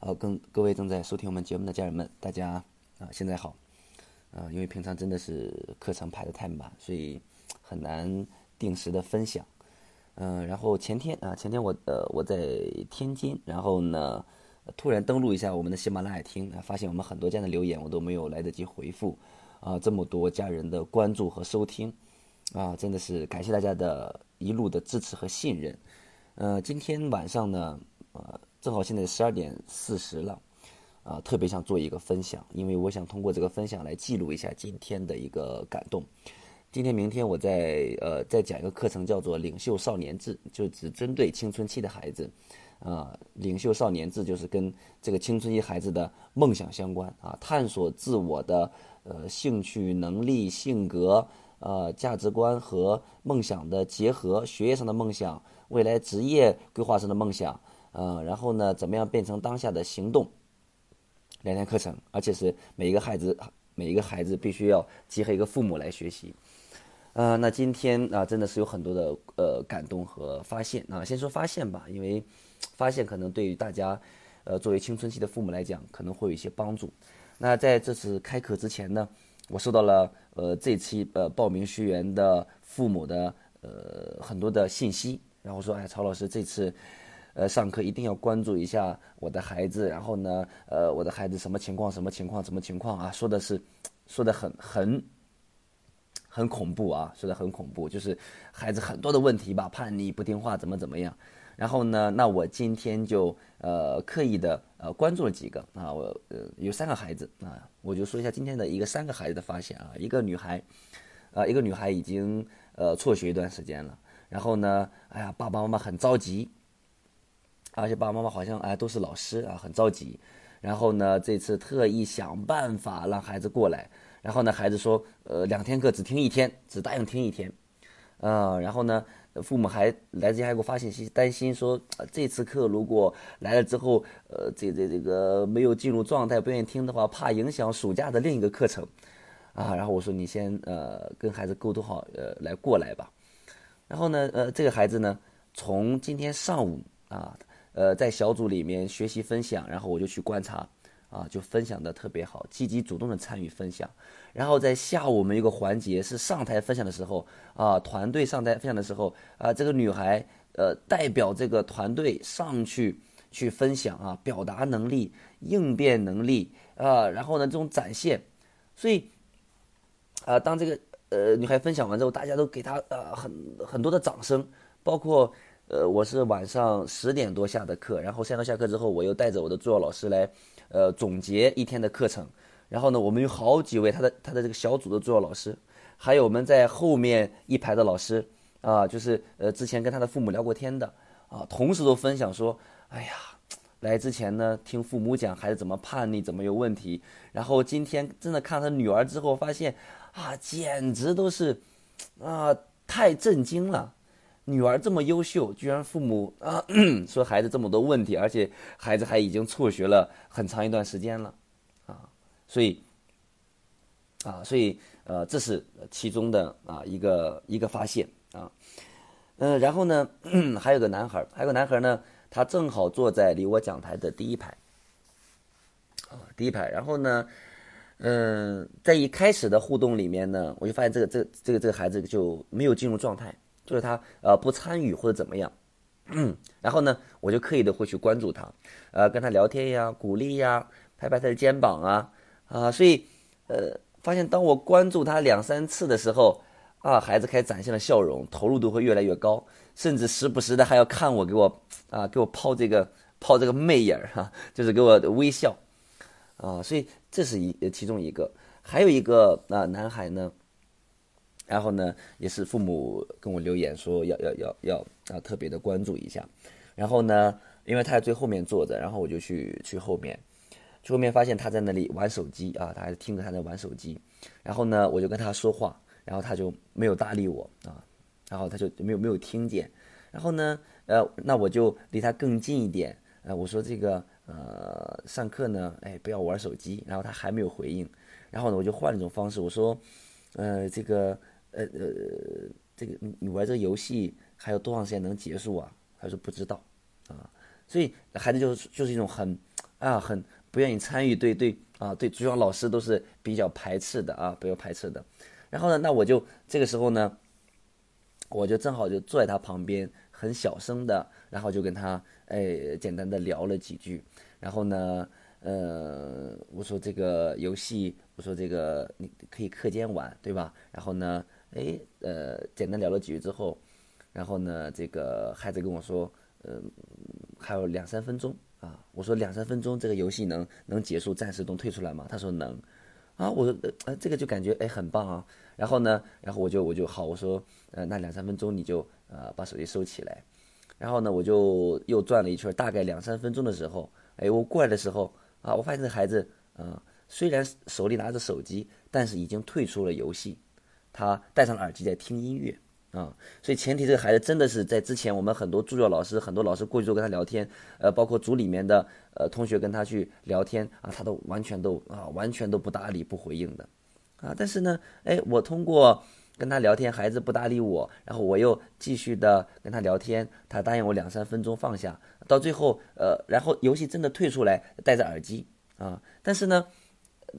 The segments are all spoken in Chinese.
呃，跟各位正在收听我们节目的家人们，大家啊，现在好。啊，因为平常真的是课程排的太满，所以很难定时的分享。嗯，然后前天啊，前天我呃我在天津，然后呢突然登录一下我们的喜马拉雅听，发现我们很多家的留言我都没有来得及回复。啊，这么多家人的关注和收听，啊，真的是感谢大家的一路的支持和信任。呃，今天晚上呢，呃。正好现在十二点四十了，啊，特别想做一个分享，因为我想通过这个分享来记录一下今天的一个感动。今天、明天我在呃再讲一个课程，叫做《领袖少年志》，就只针对青春期的孩子。啊，《领袖少年志》就是跟这个青春期孩子的梦想相关啊，探索自我的呃兴趣、能力、性格、呃价值观和梦想的结合，学业上的梦想，未来职业规划上的梦想。嗯，然后呢，怎么样变成当下的行动？两天课程，而且是每一个孩子，每一个孩子必须要结合一个父母来学习。嗯，那今天啊，真的是有很多的呃感动和发现啊。先说发现吧，因为发现可能对于大家，呃，作为青春期的父母来讲，可能会有一些帮助。那在这次开课之前呢，我收到了呃这期呃报名学员的父母的呃很多的信息，然后说，哎，曹老师这次。呃，上课一定要关注一下我的孩子，然后呢，呃，我的孩子什么情况？什么情况？什么情况啊？说的是，说的很很很恐怖啊，说的很恐怖，就是孩子很多的问题吧，叛逆、不听话，怎么怎么样。然后呢，那我今天就呃刻意的呃关注了几个啊，我呃有三个孩子啊，我就说一下今天的一个三个孩子的发现啊，一个女孩，啊，一个女孩已经呃辍学一段时间了，然后呢，哎呀，爸爸妈妈很着急。而且爸爸妈妈好像哎都是老师啊，很着急。然后呢，这次特意想办法让孩子过来。然后呢，孩子说，呃，两天课只听一天，只答应听一天。嗯，然后呢，父母还来之前还给我发信息，担心说，这次课如果来了之后，呃，这这这个没有进入状态，不愿意听的话，怕影响暑假的另一个课程。啊，然后我说你先呃跟孩子沟通好，呃来过来吧。然后呢，呃，这个孩子呢，从今天上午啊。呃，在小组里面学习分享，然后我就去观察，啊，就分享的特别好，积极主动的参与分享。然后在下午我们一个环节是上台分享的时候，啊，团队上台分享的时候，啊，这个女孩呃代表这个团队上去去分享啊，表达能力、应变能力啊，然后呢这种展现，所以啊，当这个呃女孩分享完之后，大家都给她呃很很多的掌声，包括。呃，我是晚上十点多下的课，然后下课下课之后，我又带着我的助教老师来，呃，总结一天的课程。然后呢，我们有好几位他的他的这个小组的助教老师，还有我们在后面一排的老师啊，就是呃之前跟他的父母聊过天的啊，同时都分享说，哎呀，来之前呢听父母讲孩子怎么叛逆，怎么有问题，然后今天真的看他女儿之后，发现啊，简直都是啊太震惊了。女儿这么优秀，居然父母啊 说孩子这么多问题，而且孩子还已经辍学了很长一段时间了，啊，所以啊，所以呃，这是其中的啊一个一个发现啊，嗯，然后呢，还有个男孩，还有个男孩呢，他正好坐在离我讲台的第一排，啊，第一排，然后呢，嗯，在一开始的互动里面呢，我就发现这个这个这个这个孩子就没有进入状态。就是他呃不参与或者怎么样，嗯 然后呢，我就刻意的会去关注他，呃跟他聊天呀，鼓励呀，拍拍他的肩膀啊啊，所以呃发现当我关注他两三次的时候，啊孩子开始展现了笑容，投入度会越来越高，甚至时不时的还要看我给我啊给我抛这个抛这个媚眼儿哈，就是给我微笑啊，所以这是一其中一个，还有一个啊男孩呢。然后呢，也是父母跟我留言说要要要要啊特别的关注一下。然后呢，因为他在最后面坐着，然后我就去去后面，去后面发现他在那里玩手机啊，他还听着他在玩手机。然后呢，我就跟他说话，然后他就没有搭理我啊，然后他就没有没有听见。然后呢，呃，那我就离他更近一点，呃，我说这个呃上课呢，哎不要玩手机。然后他还没有回应，然后呢我就换了一种方式，我说，呃这个。呃呃，这个你你玩这个游戏还有多长时间能结束啊？他说不知道，啊，所以孩子就是就是一种很啊，很不愿意参与，对对啊，对主要老师都是比较排斥的啊，比较排斥的。然后呢，那我就这个时候呢，我就正好就坐在他旁边，很小声的，然后就跟他哎简单的聊了几句。然后呢，呃，我说这个游戏，我说这个你可以课间玩，对吧？然后呢，哎，呃，简单聊了几句之后，然后呢，这个孩子跟我说，嗯，还有两三分钟啊。我说两三分钟这个游戏能能结束，暂时都退出来吗？他说能。啊，我说呃，这个就感觉哎很棒啊。然后呢，然后我就我就好，我说呃，那两三分钟你就呃把手机收起来。然后呢，我就又转了一圈，大概两三分钟的时候，哎，我过来的时候啊，我发现这孩子啊，虽然手里拿着手机，但是已经退出了游戏，他戴上了耳机在听音乐。啊，所以前提这个孩子真的是在之前，我们很多助教老师、很多老师过去之后跟他聊天，呃，包括组里面的呃同学跟他去聊天啊，他都完全都啊完全都不搭理、不回应的，啊，但是呢，哎，我通过跟他聊天，孩子不搭理我，然后我又继续的跟他聊天，他答应我两三分钟放下，到最后呃，然后游戏真的退出来，戴着耳机啊，但是呢，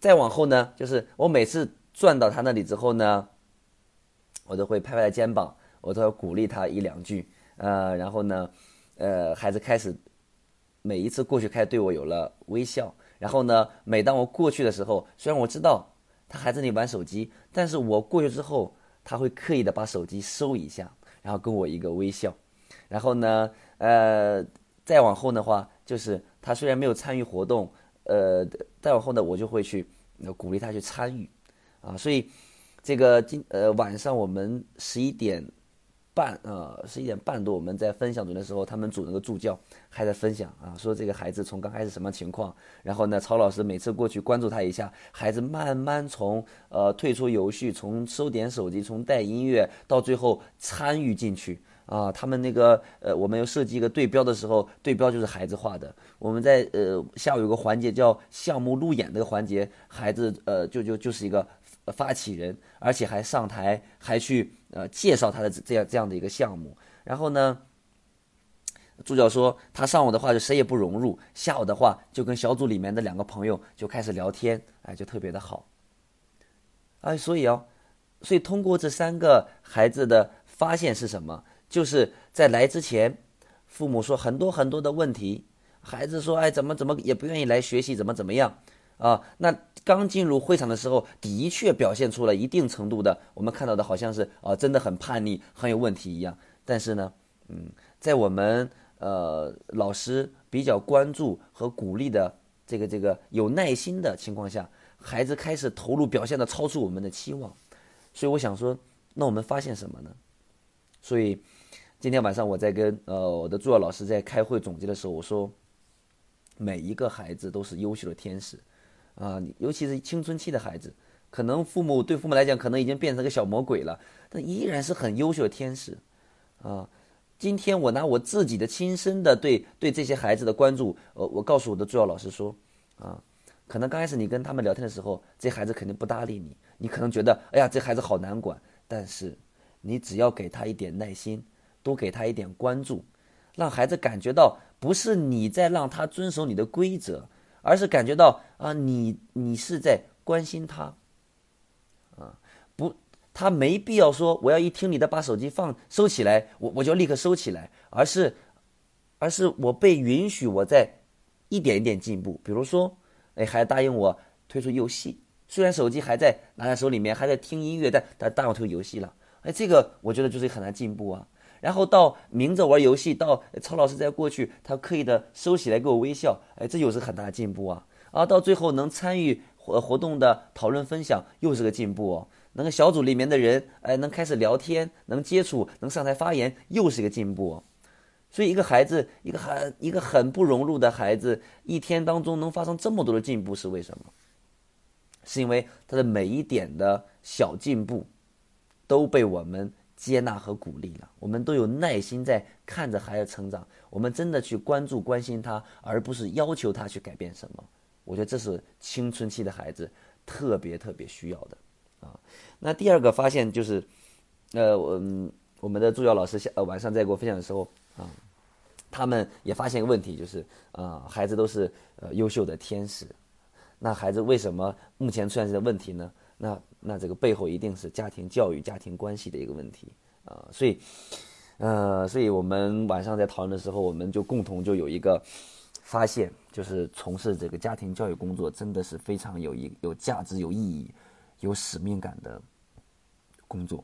再往后呢，就是我每次转到他那里之后呢。我都会拍拍他肩膀，我都要鼓励他一两句，呃，然后呢，呃，孩子开始每一次过去，开始对我有了微笑。然后呢，每当我过去的时候，虽然我知道他还在那里玩手机，但是我过去之后，他会刻意的把手机收一下，然后跟我一个微笑。然后呢，呃，再往后的话，就是他虽然没有参与活动，呃，再往后呢，我就会去鼓励他去参与，啊，所以。这个今呃晚上我们十一点半啊十一点半多我们在分享组的时候，他们组那个助教还在分享啊，说这个孩子从刚开始什么情况，然后呢曹老师每次过去关注他一下，孩子慢慢从呃退出游戏，从收点手机，从带音乐到最后参与进去啊，他们那个呃我们要设计一个对标的时候，对标就是孩子画的，我们在呃下午有个环节叫项目路演这个环节，孩子呃就就就是一个。发起人，而且还上台，还去呃介绍他的这样这样的一个项目。然后呢，助教说他上午的话就谁也不融入，下午的话就跟小组里面的两个朋友就开始聊天，哎，就特别的好。哎，所以哦，所以通过这三个孩子的发现是什么？就是在来之前，父母说很多很多的问题，孩子说哎怎么怎么也不愿意来学习，怎么怎么样。啊，那刚进入会场的时候，的确表现出了一定程度的，我们看到的好像是啊，真的很叛逆，很有问题一样。但是呢，嗯，在我们呃老师比较关注和鼓励的这个这个有耐心的情况下，孩子开始投入，表现的超出我们的期望。所以我想说，那我们发现什么呢？所以今天晚上我在跟呃我的助教老师在开会总结的时候，我说，每一个孩子都是优秀的天使。啊，尤其是青春期的孩子，可能父母对父母来讲，可能已经变成个小魔鬼了，但依然是很优秀的天使。啊，今天我拿我自己的亲身的对对这些孩子的关注，呃，我告诉我的助教老师说，啊，可能刚开始你跟他们聊天的时候，这孩子肯定不搭理你，你可能觉得，哎呀，这孩子好难管。但是，你只要给他一点耐心，多给他一点关注，让孩子感觉到不是你在让他遵守你的规则。而是感觉到啊，你你是在关心他，啊，不，他没必要说我要一听你的把手机放收起来，我我就立刻收起来，而是，而是我被允许我在一点一点进步。比如说，哎，还答应我退出游戏，虽然手机还在拿在手里面，还在听音乐，但但但我退出游戏了。哎，这个我觉得就是很难进步啊。然后到明着玩游戏，到曹老师在过去，他刻意的收起来给我微笑，哎，这又是很大的进步啊！啊，到最后能参与活活动的讨论分享，又是个进步哦。那个小组里面的人，哎，能开始聊天，能接触，能上台发言，又是一个进步哦。所以一个孩子，一个很一个很不融入的孩子，一天当中能发生这么多的进步，是为什么？是因为他的每一点的小进步，都被我们。接纳和鼓励了，我们都有耐心在看着孩子成长，我们真的去关注关心他，而不是要求他去改变什么。我觉得这是青春期的孩子特别特别需要的啊。那第二个发现就是，呃，我我们的助教老师下呃晚上在给我分享的时候啊，他们也发现一个问题，就是啊，孩子都是呃优秀的天使，那孩子为什么目前出现这个问题呢？那那这个背后一定是家庭教育、家庭关系的一个问题啊，所以，呃，所以我们晚上在讨论的时候，我们就共同就有一个发现，就是从事这个家庭教育工作真的是非常有一有价值、有意义、有使命感的工作。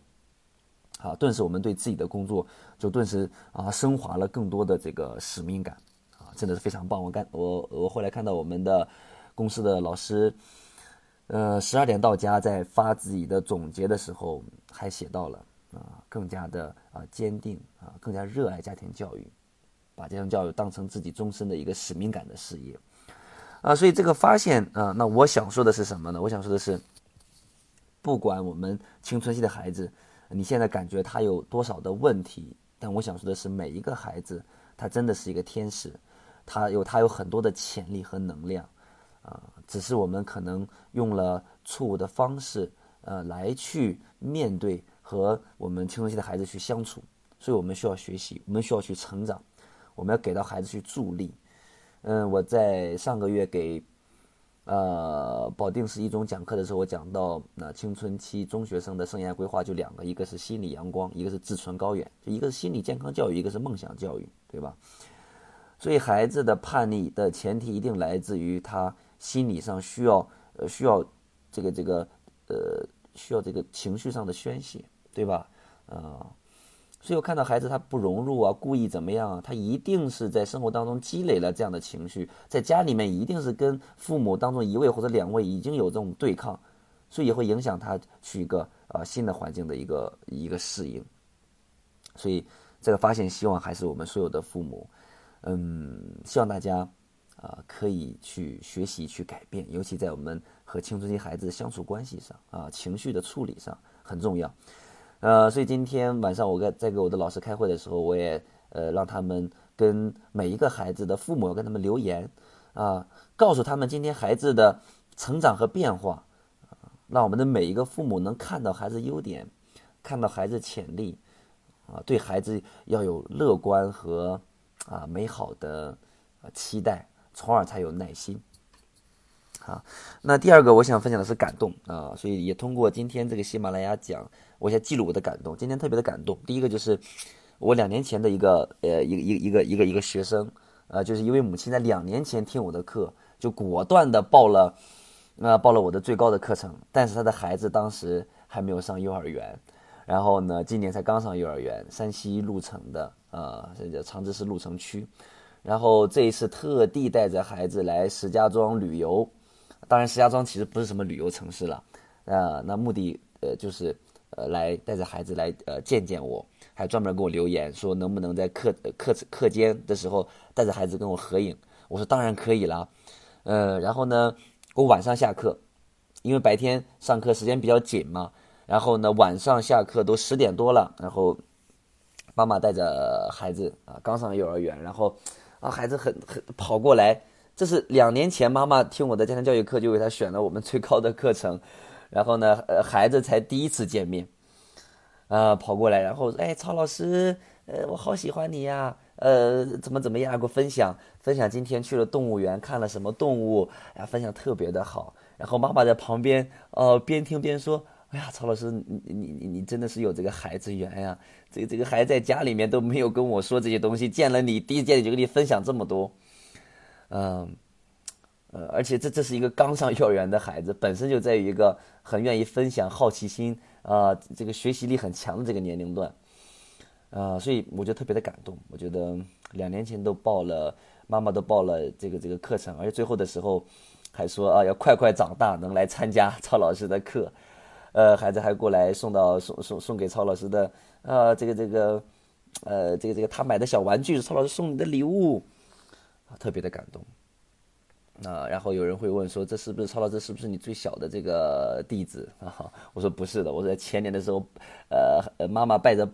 啊，顿时我们对自己的工作就顿时啊升华了更多的这个使命感，啊，真的是非常棒。我干我我后来看到我们的公司的老师，呃，十二点到家，在发自己的总结的时候，还写到了啊，更加的啊坚定啊，更加热爱家庭教育，把家庭教育当成自己终身的一个使命感的事业，啊，所以这个发现啊，那我想说的是什么呢？我想说的是，不管我们青春期的孩子。你现在感觉他有多少的问题？但我想说的是，每一个孩子，他真的是一个天使，他有他有很多的潜力和能量，啊，只是我们可能用了错误的方式，呃，来去面对和我们青春期的孩子去相处，所以我们需要学习，我们需要去成长，我们要给到孩子去助力。嗯，我在上个月给。呃，保定市一中讲课的时候，我讲到那青春期中学生的生涯规划就两个，一个是心理阳光，一个是志存高远，就一个是心理健康教育，一个是梦想教育，对吧？所以孩子的叛逆的前提一定来自于他心理上需要呃需要这个这个呃需要这个情绪上的宣泄，对吧？啊。所以我看到孩子他不融入啊，故意怎么样啊？他一定是在生活当中积累了这样的情绪，在家里面一定是跟父母当中一位或者两位已经有这种对抗，所以也会影响他去一个啊新的环境的一个一个适应。所以这个发现，希望还是我们所有的父母，嗯，希望大家啊可以去学习去改变，尤其在我们和青春期孩子相处关系上啊，情绪的处理上很重要。呃，所以今天晚上我跟在给我的老师开会的时候，我也呃让他们跟每一个孩子的父母跟他们留言，啊，告诉他们今天孩子的成长和变化，让我们的每一个父母能看到孩子优点，看到孩子潜力，啊，对孩子要有乐观和啊美好的期待，从而才有耐心。好，那第二个我想分享的是感动啊，所以也通过今天这个喜马拉雅讲。我先记录我的感动，今天特别的感动。第一个就是我两年前的一个呃一个一个一个一个一个学生，呃，就是因为母亲在两年前听我的课，就果断的报了，呃，报了我的最高的课程。但是他的孩子当时还没有上幼儿园，然后呢，今年才刚上幼儿园，山西潞城的，呃，这叫长治市潞城区。然后这一次特地带着孩子来石家庄旅游，当然石家庄其实不是什么旅游城市了，呃，那目的呃就是。呃，来带着孩子来呃见见我，还专门给我留言说能不能在课课课间的时候带着孩子跟我合影。我说当然可以了，呃，然后呢，我晚上下课，因为白天上课时间比较紧嘛，然后呢晚上下课都十点多了，然后妈妈带着孩子啊刚上幼儿园，然后啊孩子很很跑过来，这是两年前妈妈听我的家庭教育课就为他选了我们最高的课程。然后呢，呃，孩子才第一次见面，啊，跑过来，然后，哎，曹老师，呃，我好喜欢你呀，呃，怎么怎么样，给我分享分享今天去了动物园看了什么动物，呀，分享特别的好。然后妈妈在旁边，哦，边听边说，哎呀，曹老师，你你你你真的是有这个孩子缘呀，这个这个孩在家里面都没有跟我说这些东西，见了你第一见就跟你分享这么多，嗯。呃，而且这这是一个刚上幼儿园的孩子，本身就在于一个很愿意分享、好奇心啊，这个学习力很强的这个年龄段，啊，所以我就特别的感动。我觉得两年前都报了，妈妈都报了这个这个课程，而且最后的时候还说啊，要快快长大，能来参加 曹老师的课。呃，孩子还过来送到送送送给曹老师的啊，这个这个呃，这个这个他买的小玩具是曹老师送你的礼物，啊特别的感动。啊，然后有人会问说，这是不是曹老师？是不是你最小的这个弟子 啊？我说不是的，我在前年的时候，呃，妈妈带着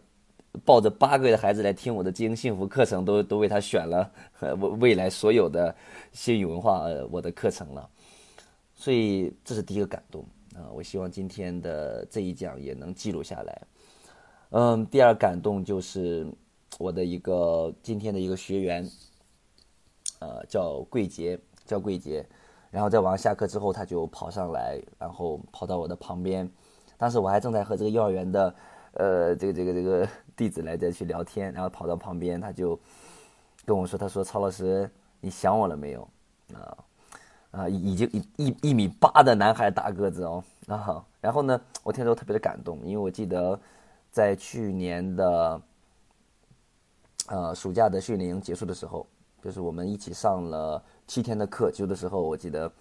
抱着八个月的孩子来听我的经营幸福课程，都都为他选了未 未来所有的新语文化呃我的课程了，所以这是第一个感动啊！我希望今天的这一讲也能记录下来。嗯，第二感动就是，我的一个今天的一个学员，呃，叫桂杰，叫桂杰。然后在晚上下课之后，他就跑上来，然后跑到我的旁边。当时我还正在和这个幼儿园的，呃，这个这个这个 弟子来在去聊天，然后跑到旁边，他就跟我说：“他说曹老师，你想我了没有？啊啊，已经一一一米八的男孩，大个子哦啊。然后呢，我听着特别的感动，因为我记得在去年的呃暑假的训练营结束的时候，就是我们一起上了七天的课，结束的时候，我记得，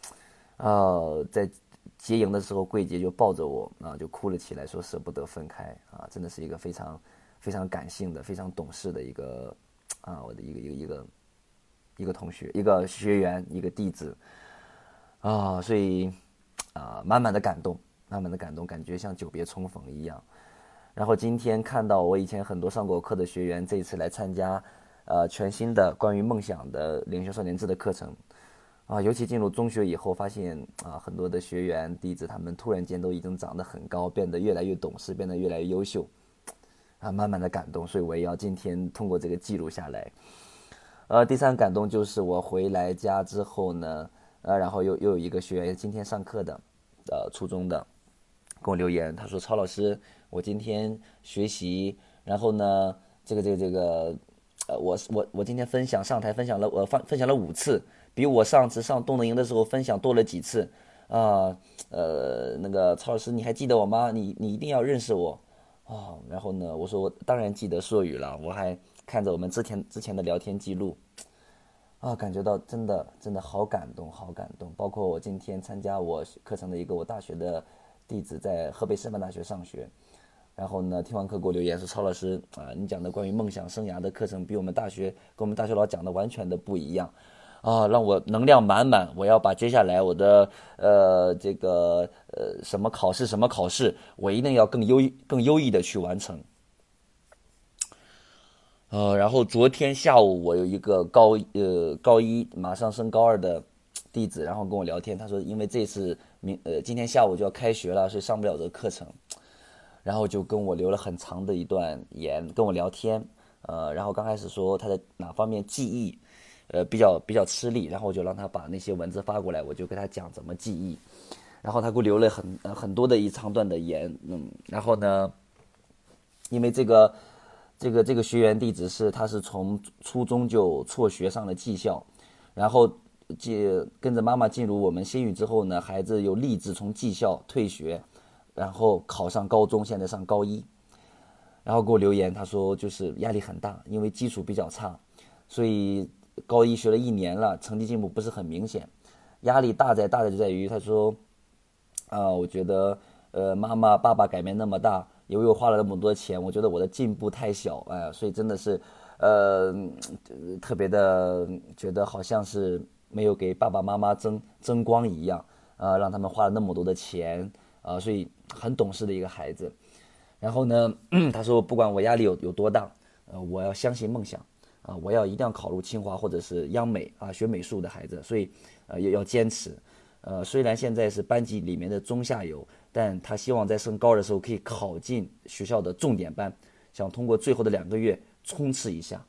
呃，在。结营的时候，桂杰就抱着我啊，就哭了起来，说舍不得分开啊，真的是一个非常非常感性的、非常懂事的一个啊，我的一个一个一个一个同学、一个学员、一个弟子啊，所以啊，满满的感动，满满的感动，感觉像久别重逢一样。然后今天看到我以前很多上过课的学员，这一次来参加呃全新的关于梦想的领袖少年志的课程。啊，尤其进入中学以后，发现啊，很多的学员弟子他们突然间都已经长得很高，变得越来越懂事，变得越来越优秀，啊，慢慢的感动，所以我也要今天通过这个记录下来。呃，第三感动就是我回来家之后呢，呃，然后又又有一个学员今天上课的，呃，初中的，给我留言，他说曹老师，我今天学习，然后呢，这个这个这个，呃，我我我今天分享上台分享了，我分分享了五次。比我上次上动能营的时候分享多了几次，啊，呃，那个曹老师，你还记得我吗？你你一定要认识我，啊，然后呢，我说我当然记得硕宇了，我还看着我们之前之前的聊天记录，啊，感觉到真的真的好感动，好感动。包括我今天参加我课程的一个我大学的弟子在河北师范大学上学，然后呢，听完课给我留言说超老师啊，你讲的关于梦想生涯的课程比我们大学跟我们大学老讲的完全的不一样。啊，让我能量满满！我要把接下来我的呃这个呃什么考试什么考试，我一定要更优更优异的去完成。呃，然后昨天下午我有一个高呃高一马上升高二的弟子，然后跟我聊天，他说因为这次明呃今天下午就要开学了，所以上不了这个课程，然后就跟我留了很长的一段言跟我聊天，呃，然后刚开始说他的哪方面记忆。呃，比较比较吃力，然后我就让他把那些文字发过来，我就给他讲怎么记忆，然后他给我留了很很多的一长段的言，嗯，然后呢，因为这个这个这个学员弟子是他是从初中就辍学上了技校，然后进跟着妈妈进入我们新宇之后呢，孩子又立志从技校退学，然后考上高中，现在上高一，然后给我留言，他说就是压力很大，因为基础比较差，所以。高一学了一年了，成绩进步不是很明显，压力大在大的就在于他说，啊，我觉得呃妈妈爸爸改变那么大，也为我花了那么多钱，我觉得我的进步太小，哎，所以真的是，呃，特别的觉得好像是没有给爸爸妈妈争争光一样，啊，让他们花了那么多的钱，啊，所以很懂事的一个孩子。然后呢，他说不管我压力有有多大，呃，我要相信梦想。啊，我要一定要考入清华或者是央美啊，学美术的孩子，所以，呃，要要坚持。呃，虽然现在是班级里面的中下游，但他希望在升高的时候可以考进学校的重点班，想通过最后的两个月冲刺一下。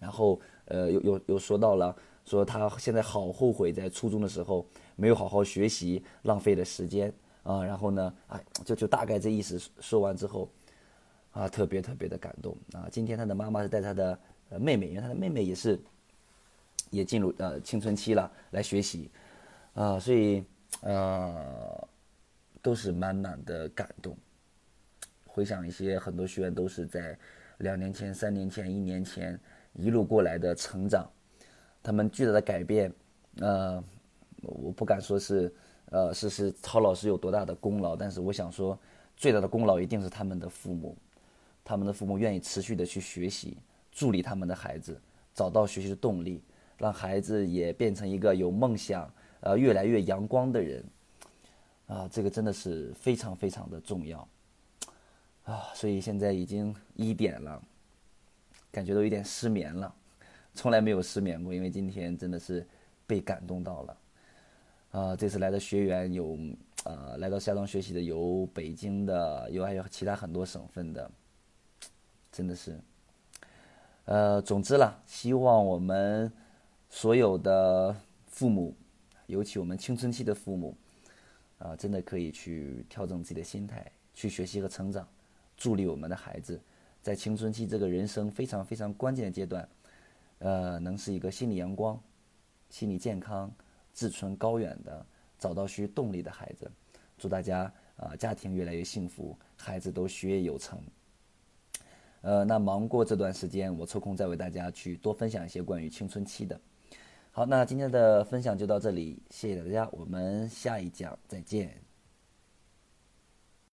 然后，呃，又又又说到了，说他现在好后悔在初中的时候没有好好学习，浪费了时间啊。然后呢，哎，就就大概这意思说完之后，啊，特别特别的感动啊。今天他的妈妈是带他的。妹妹，因为他的妹妹也是，也进入呃青春期了，来学习，啊，所以呃，都是满满的感动。回想一些很多学员都是在两年前、三年前、一年前一路过来的成长，他们巨大的改变，呃，我不敢说是呃是是曹老师有多大的功劳，但是我想说，最大的功劳一定是他们的父母，他们的父母愿意持续的去学习。助力他们的孩子找到学习的动力，让孩子也变成一个有梦想、呃越来越阳光的人，啊，这个真的是非常非常的重要，啊，所以现在已经一点了，感觉都有点失眠了，从来没有失眠过，因为今天真的是被感动到了，啊，这次来的学员有，呃，来到夏庄学习的有北京的，有还有其他很多省份的，真的是。呃，总之啦，希望我们所有的父母，尤其我们青春期的父母，啊，真的可以去调整自己的心态，去学习和成长，助力我们的孩子，在青春期这个人生非常非常关键的阶段，呃，能是一个心理阳光、心理健康、志存高远的，找到学习动力的孩子。祝大家啊，家庭越来越幸福，孩子都学业有成。呃，那忙过这段时间，我抽空再为大家去多分享一些关于青春期的。好，那今天的分享就到这里，谢谢大家，我们下一讲再见。